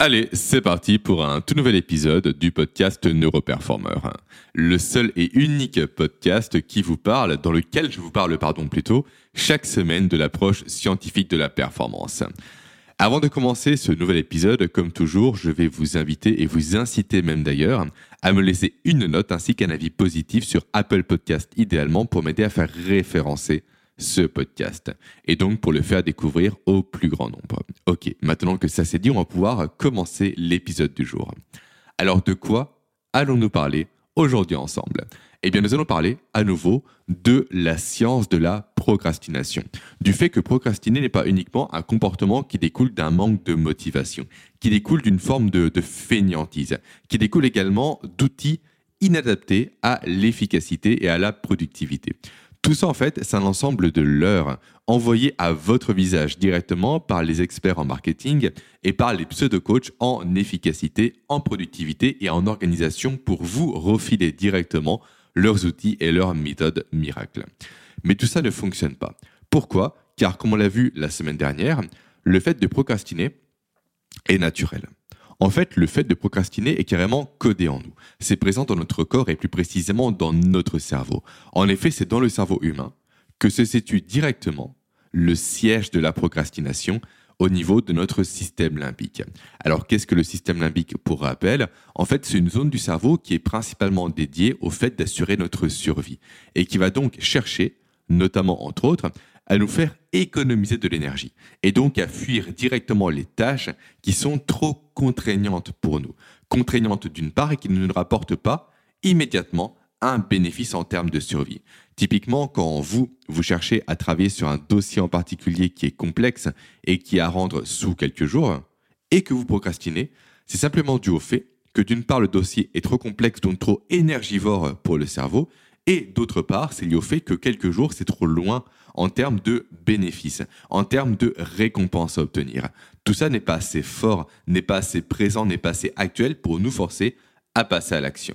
Allez, c'est parti pour un tout nouvel épisode du podcast Neuroperformer. Le seul et unique podcast qui vous parle, dans lequel je vous parle, pardon, plutôt, chaque semaine de l'approche scientifique de la performance. Avant de commencer ce nouvel épisode, comme toujours, je vais vous inviter et vous inciter même d'ailleurs à me laisser une note ainsi qu'un avis positif sur Apple Podcast idéalement pour m'aider à faire référencer ce podcast et donc pour le faire découvrir au plus grand nombre. Ok, maintenant que ça c'est dit, on va pouvoir commencer l'épisode du jour. Alors de quoi allons-nous parler aujourd'hui ensemble? Eh bien nous allons parler à nouveau de la science de la procrastination, du fait que procrastiner n'est pas uniquement un comportement qui découle d'un manque de motivation, qui découle d'une forme de, de fainéantise, qui découle également d'outils inadaptés à l'efficacité et à la productivité. Tout ça, en fait, c'est un ensemble de leurres envoyés à votre visage directement par les experts en marketing et par les pseudo-coachs en efficacité, en productivité et en organisation pour vous refiler directement leurs outils et leurs méthodes miracles. Mais tout ça ne fonctionne pas. Pourquoi? Car, comme on l'a vu la semaine dernière, le fait de procrastiner est naturel. En fait, le fait de procrastiner est carrément codé en nous. C'est présent dans notre corps et plus précisément dans notre cerveau. En effet, c'est dans le cerveau humain que se situe directement le siège de la procrastination au niveau de notre système limbique. Alors qu'est-ce que le système limbique? Pour rappel En fait, c'est une zone du cerveau qui est principalement dédiée au fait d'assurer notre survie et qui va donc chercher, notamment entre autres, à nous faire économiser de l'énergie et donc à fuir directement les tâches qui sont trop contraignantes pour nous. Contraignantes d'une part et qui ne nous rapportent pas immédiatement un bénéfice en termes de survie. Typiquement, quand vous, vous cherchez à travailler sur un dossier en particulier qui est complexe et qui est à rendre sous quelques jours, et que vous procrastinez, c'est simplement dû au fait que d'une part le dossier est trop complexe, donc trop énergivore pour le cerveau, et d'autre part, c'est lié au fait que quelques jours, c'est trop loin en termes de bénéfices, en termes de récompenses à obtenir. Tout ça n'est pas assez fort, n'est pas assez présent, n'est pas assez actuel pour nous forcer à passer à l'action.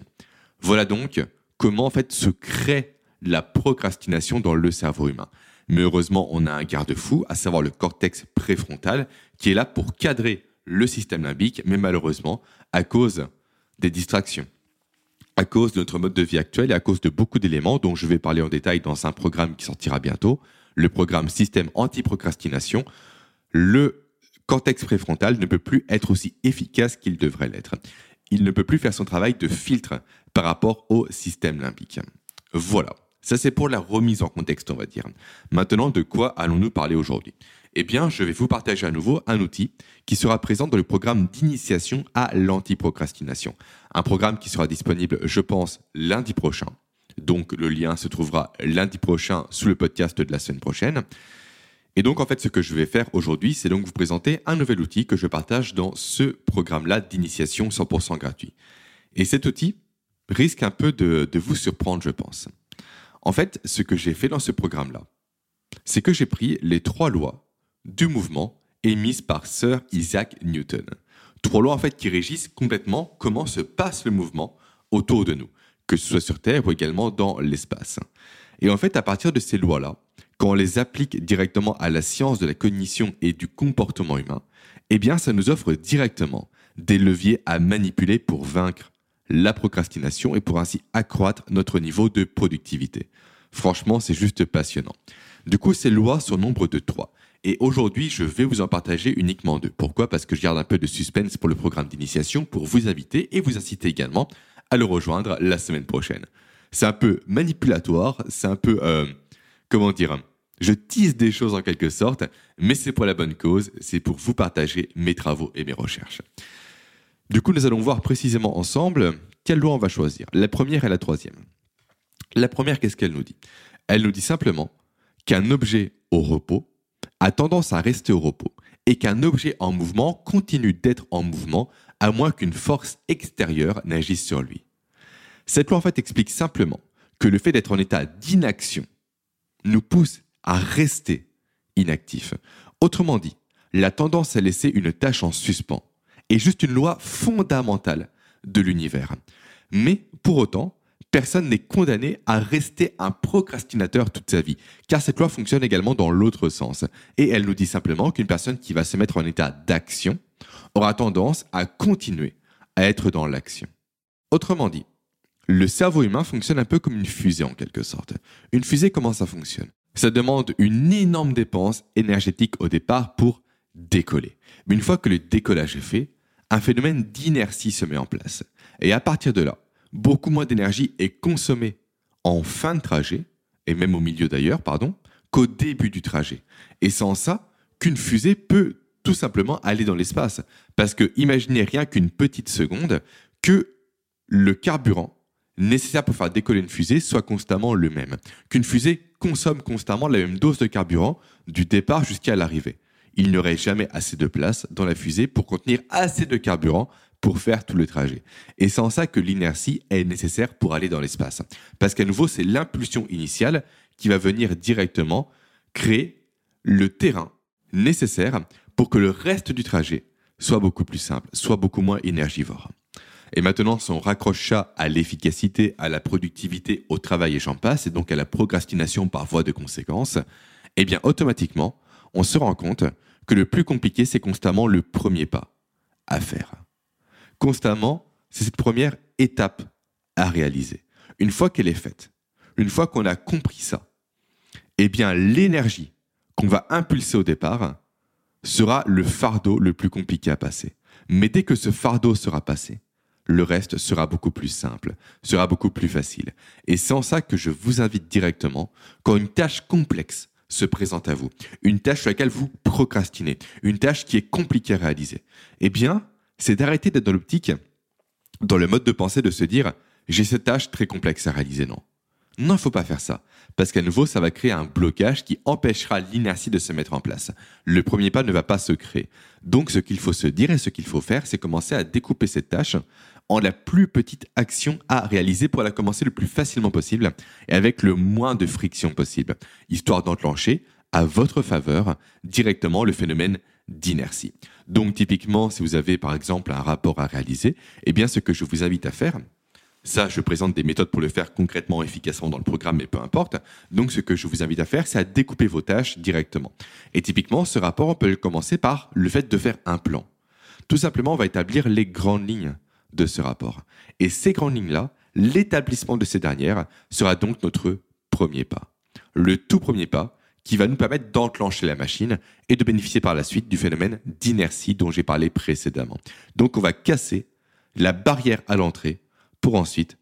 Voilà donc comment en fait se crée la procrastination dans le cerveau humain. Mais heureusement, on a un garde-fou, à savoir le cortex préfrontal, qui est là pour cadrer le système limbique, mais malheureusement, à cause des distractions, à cause de notre mode de vie actuel et à cause de beaucoup d'éléments dont je vais parler en détail dans un programme qui sortira bientôt, le programme Système anti-procrastination, le cortex préfrontal ne peut plus être aussi efficace qu'il devrait l'être. Il ne peut plus faire son travail de filtre par rapport au système limbique. Voilà, ça c'est pour la remise en contexte, on va dire. Maintenant, de quoi allons-nous parler aujourd'hui? Eh bien, je vais vous partager à nouveau un outil qui sera présent dans le programme d'initiation à l'antiprocrastination. Un programme qui sera disponible, je pense, lundi prochain. Donc, le lien se trouvera lundi prochain sous le podcast de la semaine prochaine. Et donc, en fait, ce que je vais faire aujourd'hui, c'est donc vous présenter un nouvel outil que je partage dans ce programme-là d'initiation 100% gratuit. Et cet outil risque un peu de, vous surprendre, je pense. En fait, ce que j'ai fait dans ce programme-là, c'est que j'ai pris les trois lois du mouvement émise par Sir Isaac Newton. Trois lois en fait qui régissent complètement comment se passe le mouvement autour de nous, que ce soit sur Terre ou également dans l'espace. Et en fait, à partir de ces lois-là, quand on les applique directement à la science de la cognition et du comportement humain, eh bien, ça nous offre directement des leviers à manipuler pour vaincre la procrastination et pour ainsi accroître notre niveau de productivité. Franchement, c'est juste passionnant. Du coup, ces lois sont nombre de trois. Et aujourd'hui, je vais vous en partager uniquement deux. Pourquoi? Parce que je garde un peu de suspense pour le programme d'initiation pour vous inviter et vous inciter également à le rejoindre la semaine prochaine. C'est un peu manipulatoire, c'est un peu... Euh, comment dire Je tease des choses en quelque sorte, mais c'est pour la bonne cause, c'est pour vous partager mes travaux et mes recherches. Du coup, nous allons voir précisément ensemble quelle loi on va choisir, la première et la troisième. La première, qu'est-ce qu'elle nous dit? Elle nous dit simplement qu'un objet au repos a tendance à rester au repos et qu'un objet en mouvement continue d'être en mouvement à moins qu'une force extérieure n'agisse sur lui. Cette loi en fait explique simplement que le fait d'être en état d'inaction nous pousse à rester inactif. Autrement dit, la tendance à laisser une tâche en suspens est juste une loi fondamentale de l'univers. Mais pour autant, personne n'est condamné à rester un procrastinateur toute sa vie, car cette loi fonctionne également dans l'autre sens. Et elle nous dit simplement qu'une personne qui va se mettre en état d'action aura tendance à continuer à être dans l'action. Autrement dit, le cerveau humain fonctionne un peu comme une fusée en quelque sorte. Une fusée, comment ça fonctionne? Ça demande une énorme dépense énergétique au départ pour décoller. Mais une fois que le décollage est fait, un phénomène d'inertie se met en place. Et à partir de là, beaucoup moins d'énergie est consommée en fin de trajet, et même au milieu d'ailleurs, pardon, qu'au début du trajet. Et sans ça, qu'une fusée peut tout simplement aller dans l'espace. Parce que imaginez rien qu'une petite seconde que le carburant nécessaire pour faire décoller une fusée soit constamment le même. Qu'une fusée consomme constamment la même dose de carburant du départ jusqu'à l'arrivée. Il n'y aurait jamais assez de place dans la fusée pour contenir assez de carburant pour faire tout le trajet. Et c'est en ça que l'inertie est nécessaire pour aller dans l'espace. Parce qu'à nouveau, c'est l'impulsion initiale qui va venir directement créer le terrain nécessaire pour que le reste du trajet soit beaucoup plus simple, soit beaucoup moins énergivore. Et maintenant, si on raccroche ça à l'efficacité, à la productivité, au travail et j'en passe, et donc à la procrastination par voie de conséquence, eh bien automatiquement, on se rend compte que le plus compliqué, c'est constamment le premier pas à faire. Constamment, c'est cette première étape à réaliser. Une fois qu'elle est faite, une fois qu'on a compris ça, eh bien l'énergie qu'on va impulser au départ sera le fardeau le plus compliqué à passer. Mais dès que ce fardeau sera passé, le reste sera beaucoup plus simple, sera beaucoup plus facile. Et c'est en ça que je vous invite directement, quand une tâche complexe se présente à vous, une tâche sur laquelle vous procrastinez, une tâche qui est compliquée à réaliser, eh bien, c'est d'arrêter d'être dans l'optique, dans le mode de pensée de se dire, j'ai cette tâche très complexe à réaliser, non. Non, il ne faut pas faire ça. Parce qu'à nouveau, ça va créer un blocage qui empêchera l'inertie de se mettre en place. Le premier pas ne va pas se créer. Donc, ce qu'il faut se dire et ce qu'il faut faire, c'est commencer à découper cette tâche en la plus petite action à réaliser pour la commencer le plus facilement possible et avec le moins de friction possible, histoire d'enclencher à votre faveur directement le phénomène d'inertie. Donc typiquement, si vous avez par exemple un rapport à réaliser, eh bien ce que je vous invite à faire, ça, je présente des méthodes pour le faire concrètement, efficacement dans le programme, mais peu importe. Donc, ce que je vous invite à faire, c'est à découper vos tâches directement. Et typiquement, ce rapport, on peut commencer par le fait de faire un plan. Tout simplement, on va établir les grandes lignes de ce rapport. Et ces grandes lignes-là, l'établissement de ces dernières sera donc notre premier pas. Le tout premier pas qui va nous permettre d'enclencher la machine et de bénéficier par la suite du phénomène d'inertie dont j'ai parlé précédemment. Donc on va casser la barrière à l'entrée pour ensuite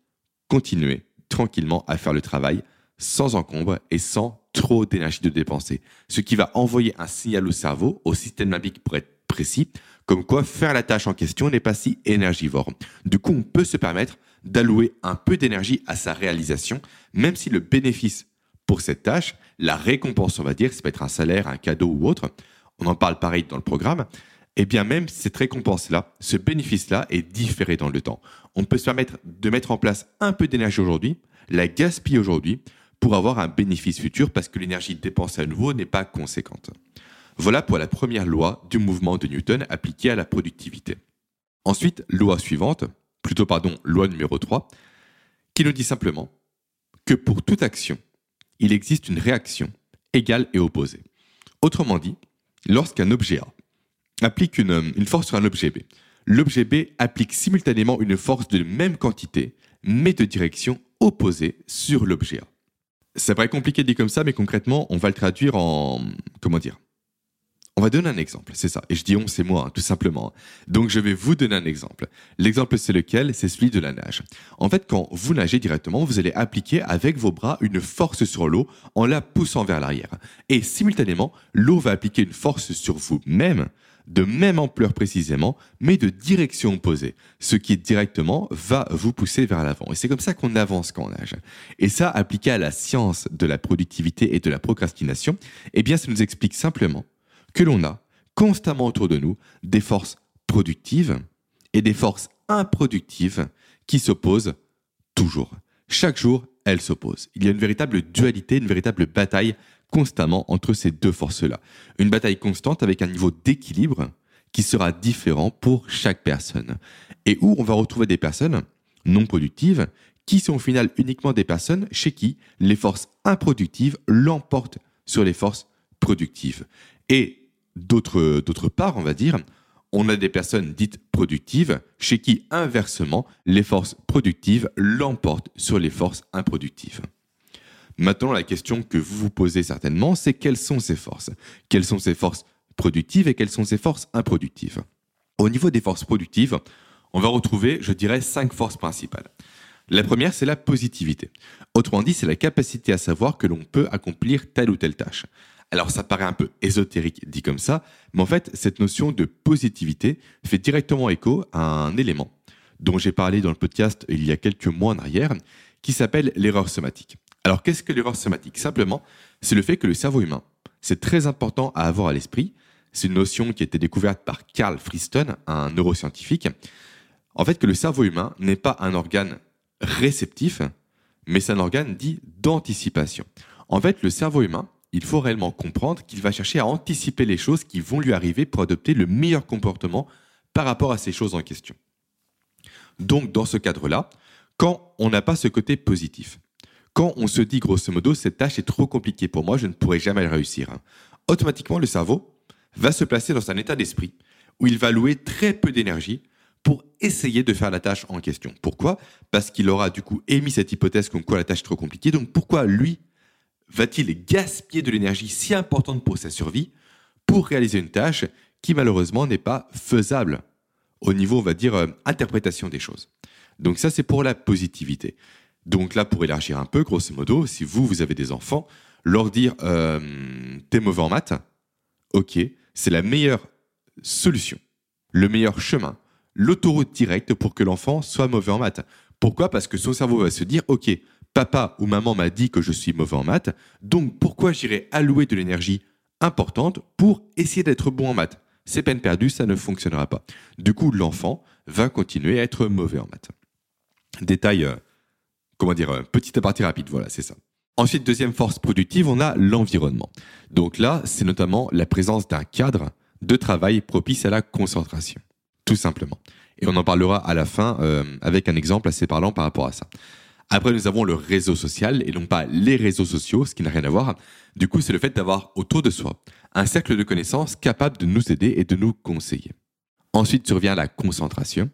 continuer tranquillement à faire le travail sans encombre et sans trop d'énergie de dépenser. Ce qui va envoyer un signal au cerveau, au système limbique pour être précis, comme quoi faire la tâche en question n'est pas si énergivore. Du coup, on peut se permettre d'allouer un peu d'énergie à sa réalisation, même si le bénéfice pour cette tâche, la récompense, on va dire, ça peut être un salaire, un cadeau ou autre, on en parle pareil dans le programme, et eh bien même cette récompense-là, ce bénéfice-là est différé dans le temps. On peut se permettre de mettre en place un peu d'énergie aujourd'hui, la gaspiller aujourd'hui, pour avoir un bénéfice futur parce que l'énergie dépensée à nouveau n'est pas conséquente. Voilà pour la première loi du mouvement de Newton appliquée à la productivité. Ensuite, loi suivante, plutôt pardon, loi numéro 3, qui nous dit simplement que pour toute action, il existe une réaction égale et opposée. Autrement dit, lorsqu'un objet A applique une, une force sur un objet B. L'objet B applique simultanément une force de même quantité, mais de direction opposée sur l'objet A. Ça paraît compliqué dit comme ça, mais concrètement, on va le traduire en... Comment dire on va donner un exemple, c'est ça. Et je dis on, c'est moi, hein, tout simplement. Donc je vais vous donner un exemple. L'exemple, c'est lequel? C'est celui de la nage. En fait, quand vous nagez directement, vous allez appliquer avec vos bras une force sur l'eau en la poussant vers l'arrière. Et simultanément, l'eau va appliquer une force sur vous-même de même ampleur précisément, mais de direction opposée. Ce qui directement va vous pousser vers l'avant. Et c'est comme ça qu'on avance quand on nage. Et ça, appliqué à la science de la productivité et de la procrastination, eh bien, ça nous explique simplement que l'on a constamment autour de nous des forces productives et des forces improductives qui s'opposent toujours. Chaque jour, elles s'opposent. Il y a une véritable dualité, une véritable bataille constamment entre ces deux forces-là. Une bataille constante avec un niveau d'équilibre qui sera différent pour chaque personne. Et où on va retrouver des personnes non productives qui sont au final uniquement des personnes chez qui les forces improductives l'emportent sur les forces productives. Et d'autre part, on va dire, on a des personnes dites productives, chez qui inversement, les forces productives l'emportent sur les forces improductives. Maintenant, la question que vous vous posez certainement, c'est quelles sont ces forces? Quelles sont ces forces productives et quelles sont ces forces improductives? Au niveau des forces productives, on va retrouver, je dirais, cinq forces principales. La première, c'est la positivité. Autrement dit, c'est la capacité à savoir que l'on peut accomplir telle ou telle tâche. Alors ça paraît un peu ésotérique dit comme ça, mais en fait cette notion de positivité fait directement écho à un élément dont j'ai parlé dans le podcast il y a quelques mois en arrière, qui s'appelle l'erreur somatique. Alors qu'est-ce que l'erreur somatique? Simplement, c'est le fait que le cerveau humain, c'est très important à avoir à l'esprit, c'est une notion qui a été découverte par Carl Friston, un neuroscientifique, en fait que le cerveau humain n'est pas un organe réceptif, mais c'est un organe dit d'anticipation. En fait, le cerveau humain, il faut réellement comprendre qu'il va chercher à anticiper les choses qui vont lui arriver pour adopter le meilleur comportement par rapport à ces choses en question. Donc, dans ce cadre-là, quand on n'a pas ce côté positif, quand on se dit grosso modo, cette tâche est trop compliquée pour moi, je ne pourrai jamais réussir, hein, automatiquement le cerveau va se placer dans un état d'esprit où il va louer très peu d'énergie pour essayer de faire la tâche en question. Pourquoi? Parce qu'il aura du coup émis cette hypothèse comme quoi la tâche est trop compliquée. Donc pourquoi lui va-t-il gaspiller de l'énergie si importante pour sa survie pour réaliser une tâche qui malheureusement n'est pas faisable au niveau, on va dire, euh, interprétation des choses. Donc ça, c'est pour la positivité. Donc là, pour élargir un peu, grosso modo, si vous, vous avez des enfants, leur dire euh, t'es mauvais en maths, ok, c'est la meilleure solution, le meilleur chemin, l'autoroute directe pour que l'enfant soit mauvais en maths. Pourquoi? Parce que son cerveau va se dire, ok, papa ou maman m'a dit que je suis mauvais en maths, donc pourquoi j'irai allouer de l'énergie importante pour essayer d'être bon en maths? C'est peine perdue, ça ne fonctionnera pas. Du coup, l'enfant va continuer à être mauvais en maths. Détail, euh, comment dire, euh, petit aparté rapide, voilà, c'est ça. Ensuite, deuxième force productive, on a l'environnement. Donc là, c'est notamment la présence d'un cadre de travail propice à la concentration, tout simplement. Et on en parlera à la fin euh, avec un exemple assez parlant par rapport à ça. Après, nous avons le réseau social et non pas les réseaux sociaux, ce qui n'a rien à voir. Du coup, c'est le fait d'avoir autour de soi un cercle de connaissances capable de nous aider et de nous conseiller. Ensuite survient la concentration.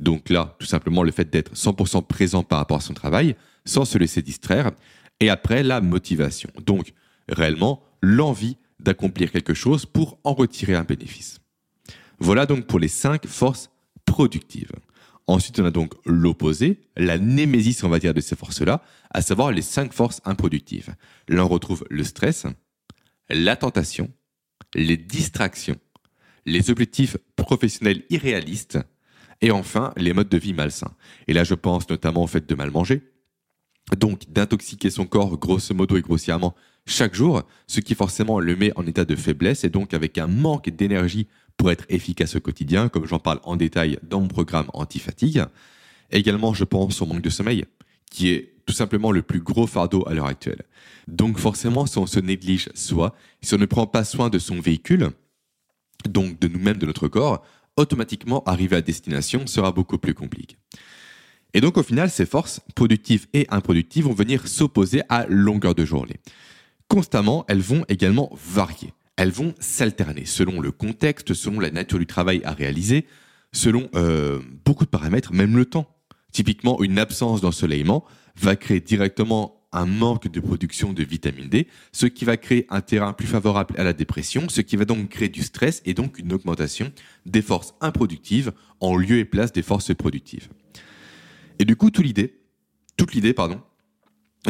Donc là, tout simplement le fait d'être 100% présent par rapport à son travail, sans se laisser distraire. Et après, la motivation. Donc, réellement, l'envie d'accomplir quelque chose pour en retirer un bénéfice. Voilà donc pour les cinq forces productives. Ensuite, on a donc l'opposé, la némésis, on va dire, de ces forces-là, à savoir les cinq forces improductives. Là, on retrouve le stress, la tentation, les distractions, les objectifs professionnels irréalistes, et enfin, les modes de vie malsains. Et là, je pense notamment au fait de mal manger, donc d'intoxiquer son corps grosso modo et grossièrement chaque jour, ce qui forcément le met en état de faiblesse et donc avec un manque d'énergie pour être efficace au quotidien, comme j'en parle en détail dans mon programme anti-fatigue. Également, je pense au manque de sommeil, qui est tout simplement le plus gros fardeau à l'heure actuelle. Donc forcément, si on se néglige soi, si on ne prend pas soin de son véhicule, donc de nous-mêmes, de notre corps, automatiquement arriver à destination sera beaucoup plus compliqué. Et donc au final, ces forces, productives et improductives, vont venir s'opposer à longueur de journée. Constamment, elles vont également varier elles vont s'alterner selon le contexte, selon la nature du travail à réaliser, selon euh, beaucoup de paramètres, même le temps. Typiquement, une absence d'ensoleillement va créer directement un manque de production de vitamine D, ce qui va créer un terrain plus favorable à la dépression, ce qui va donc créer du stress et donc une augmentation des forces improductives en lieu et place des forces productives. Et du coup, toute l'idée, toute l'idée, pardon,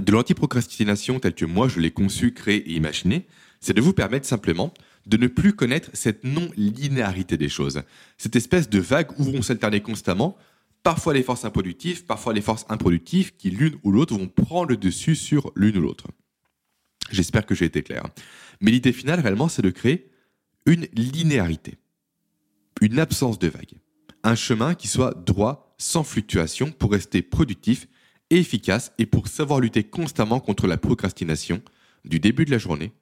de l'antiprocrastination telle que moi je l'ai conçue, créée et imaginée, c'est de vous permettre simplement de ne plus connaître cette non-linéarité des choses, cette espèce de vague où vont s'alterner constamment, parfois les forces improductives, parfois les forces improductives, qui l'une ou l'autre vont prendre le dessus sur l'une ou l'autre. J'espère que j'ai été clair. Mais l'idée finale, réellement, c'est de créer une linéarité, une absence de vague, un chemin qui soit droit, sans fluctuation, pour rester productif et efficace et pour savoir lutter constamment contre la procrastination du début de la journée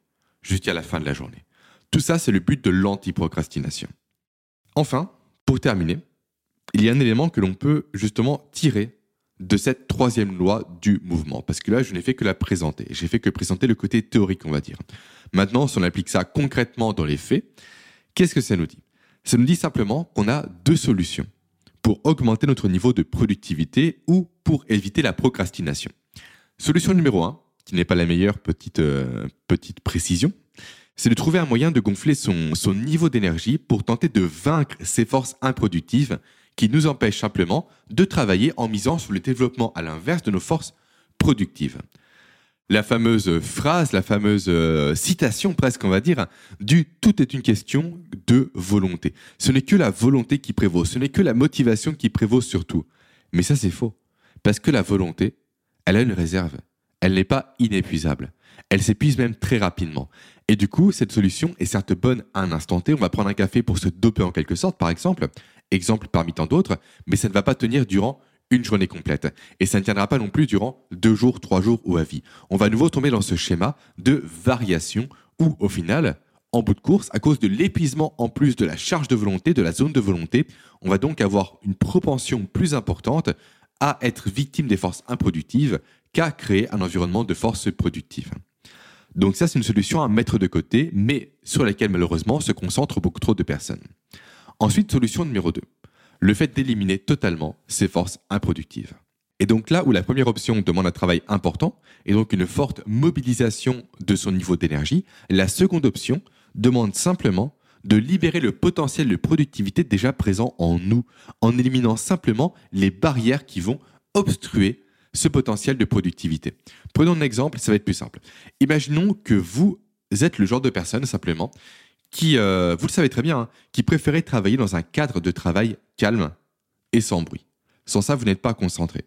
jusqu'à la fin de la journée. Tout ça, c'est le but de l'antiprocrastination. Enfin, pour terminer, il y a un élément que l'on peut justement tirer de cette troisième loi du mouvement. Parce que là, je n'ai fait que la présenter. J'ai fait que présenter le côté théorique, on va dire. Maintenant, si on applique ça concrètement dans les faits, qu'est-ce que ça nous dit? Ça nous dit simplement qu'on a deux solutions pour augmenter notre niveau de productivité ou pour éviter la procrastination. Solution numéro 1, qui n'est pas la meilleure petite, euh, petite précision, c'est de trouver un moyen de gonfler son, son niveau d'énergie pour tenter de vaincre ces forces improductives qui nous empêchent simplement de travailler en misant sur le développement à l'inverse de nos forces productives la fameuse phrase, la fameuse euh, citation presque, on va dire, du tout est une question de volonté. Ce n'est que la volonté qui prévaut, ce n'est que la motivation qui prévaut surtout. Mais ça, c'est faux. Parce que la volonté, elle a une réserve. Elle n'est pas inépuisable. Elle s'épuise même très rapidement. Et du coup, cette solution est certes bonne à un instant T. On va prendre un café pour se doper en quelque sorte, par exemple. Exemple parmi tant d'autres. Mais ça ne va pas tenir durant une journée complète. Et ça ne tiendra pas non plus durant deux jours, trois jours ou à vie. On va à nouveau tomber dans ce schéma de variation où, au final, en bout de course, à cause de l'épuisement en plus de la charge de volonté, de la zone de volonté, on va donc avoir une propension plus importante à être victime des forces improductives qu'à créer un environnement de forces productives. Donc ça, c'est une solution à mettre de côté, mais sur laquelle malheureusement se concentrent beaucoup trop de personnes. Ensuite, solution numéro 2 le fait d'éliminer totalement ces forces improductives. Et donc là où la première option demande un travail important et donc une forte mobilisation de son niveau d'énergie, la seconde option demande simplement de libérer le potentiel de productivité déjà présent en nous, en éliminant simplement les barrières qui vont obstruer ce potentiel de productivité. Prenons un exemple, ça va être plus simple. Imaginons que vous êtes le genre de personne simplement qui, euh, vous le savez très bien, hein, qui préférait travailler dans un cadre de travail calme et sans bruit. Sans ça, vous n'êtes pas concentré.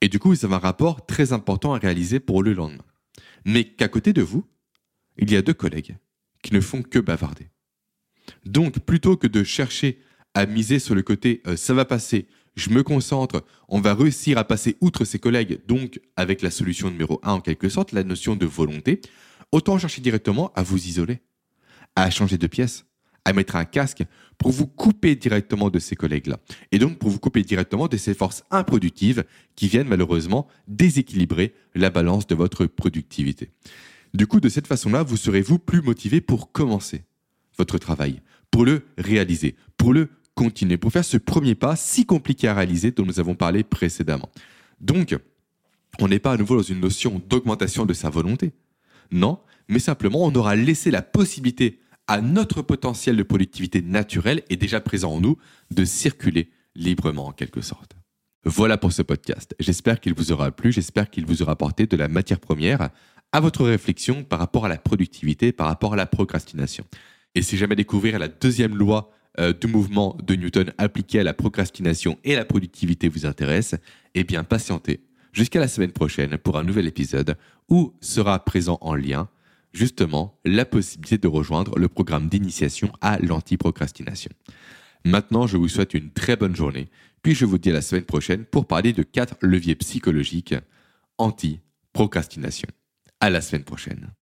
Et du coup, vous avez un rapport très important à réaliser pour le lendemain. Mais qu'à côté de vous, il y a deux collègues qui ne font que bavarder. Donc, plutôt que de chercher à miser sur le côté euh, ça va passer, je me concentre, on va réussir à passer outre ses collègues, donc avec la solution numéro 1 en quelque sorte, la notion de volonté, autant chercher directement à vous isoler à changer de pièce, à mettre un casque pour vous couper directement de ces collègues-là. Et donc pour vous couper directement de ces forces improductives qui viennent malheureusement déséquilibrer la balance de votre productivité. Du coup, de cette façon-là, vous serez-vous plus motivé pour commencer votre travail, pour le réaliser, pour le continuer, pour faire ce premier pas si compliqué à réaliser dont nous avons parlé précédemment. Donc, on n'est pas à nouveau dans une notion d'augmentation de sa volonté. Non, mais simplement on aura laissé la possibilité à notre potentiel de productivité naturelle et déjà présent en nous de circuler librement en quelque sorte. Voilà pour ce podcast. J'espère qu'il vous aura plu, j'espère qu'il vous aura apporté de la matière première à votre réflexion par rapport à la productivité, par rapport à la procrastination. Et si jamais découvrir la deuxième loi euh, du mouvement de Newton appliquée à la procrastination et la productivité vous intéresse, eh bien patientez jusqu'à la semaine prochaine pour un nouvel épisode où sera présent en lien justement la possibilité de rejoindre le programme d'initiation à l'antiprocrastination. Maintenant, je vous souhaite une très bonne journée, puis je vous dis à la semaine prochaine pour parler de quatre leviers psychologiques anti-procrastination. À la semaine prochaine.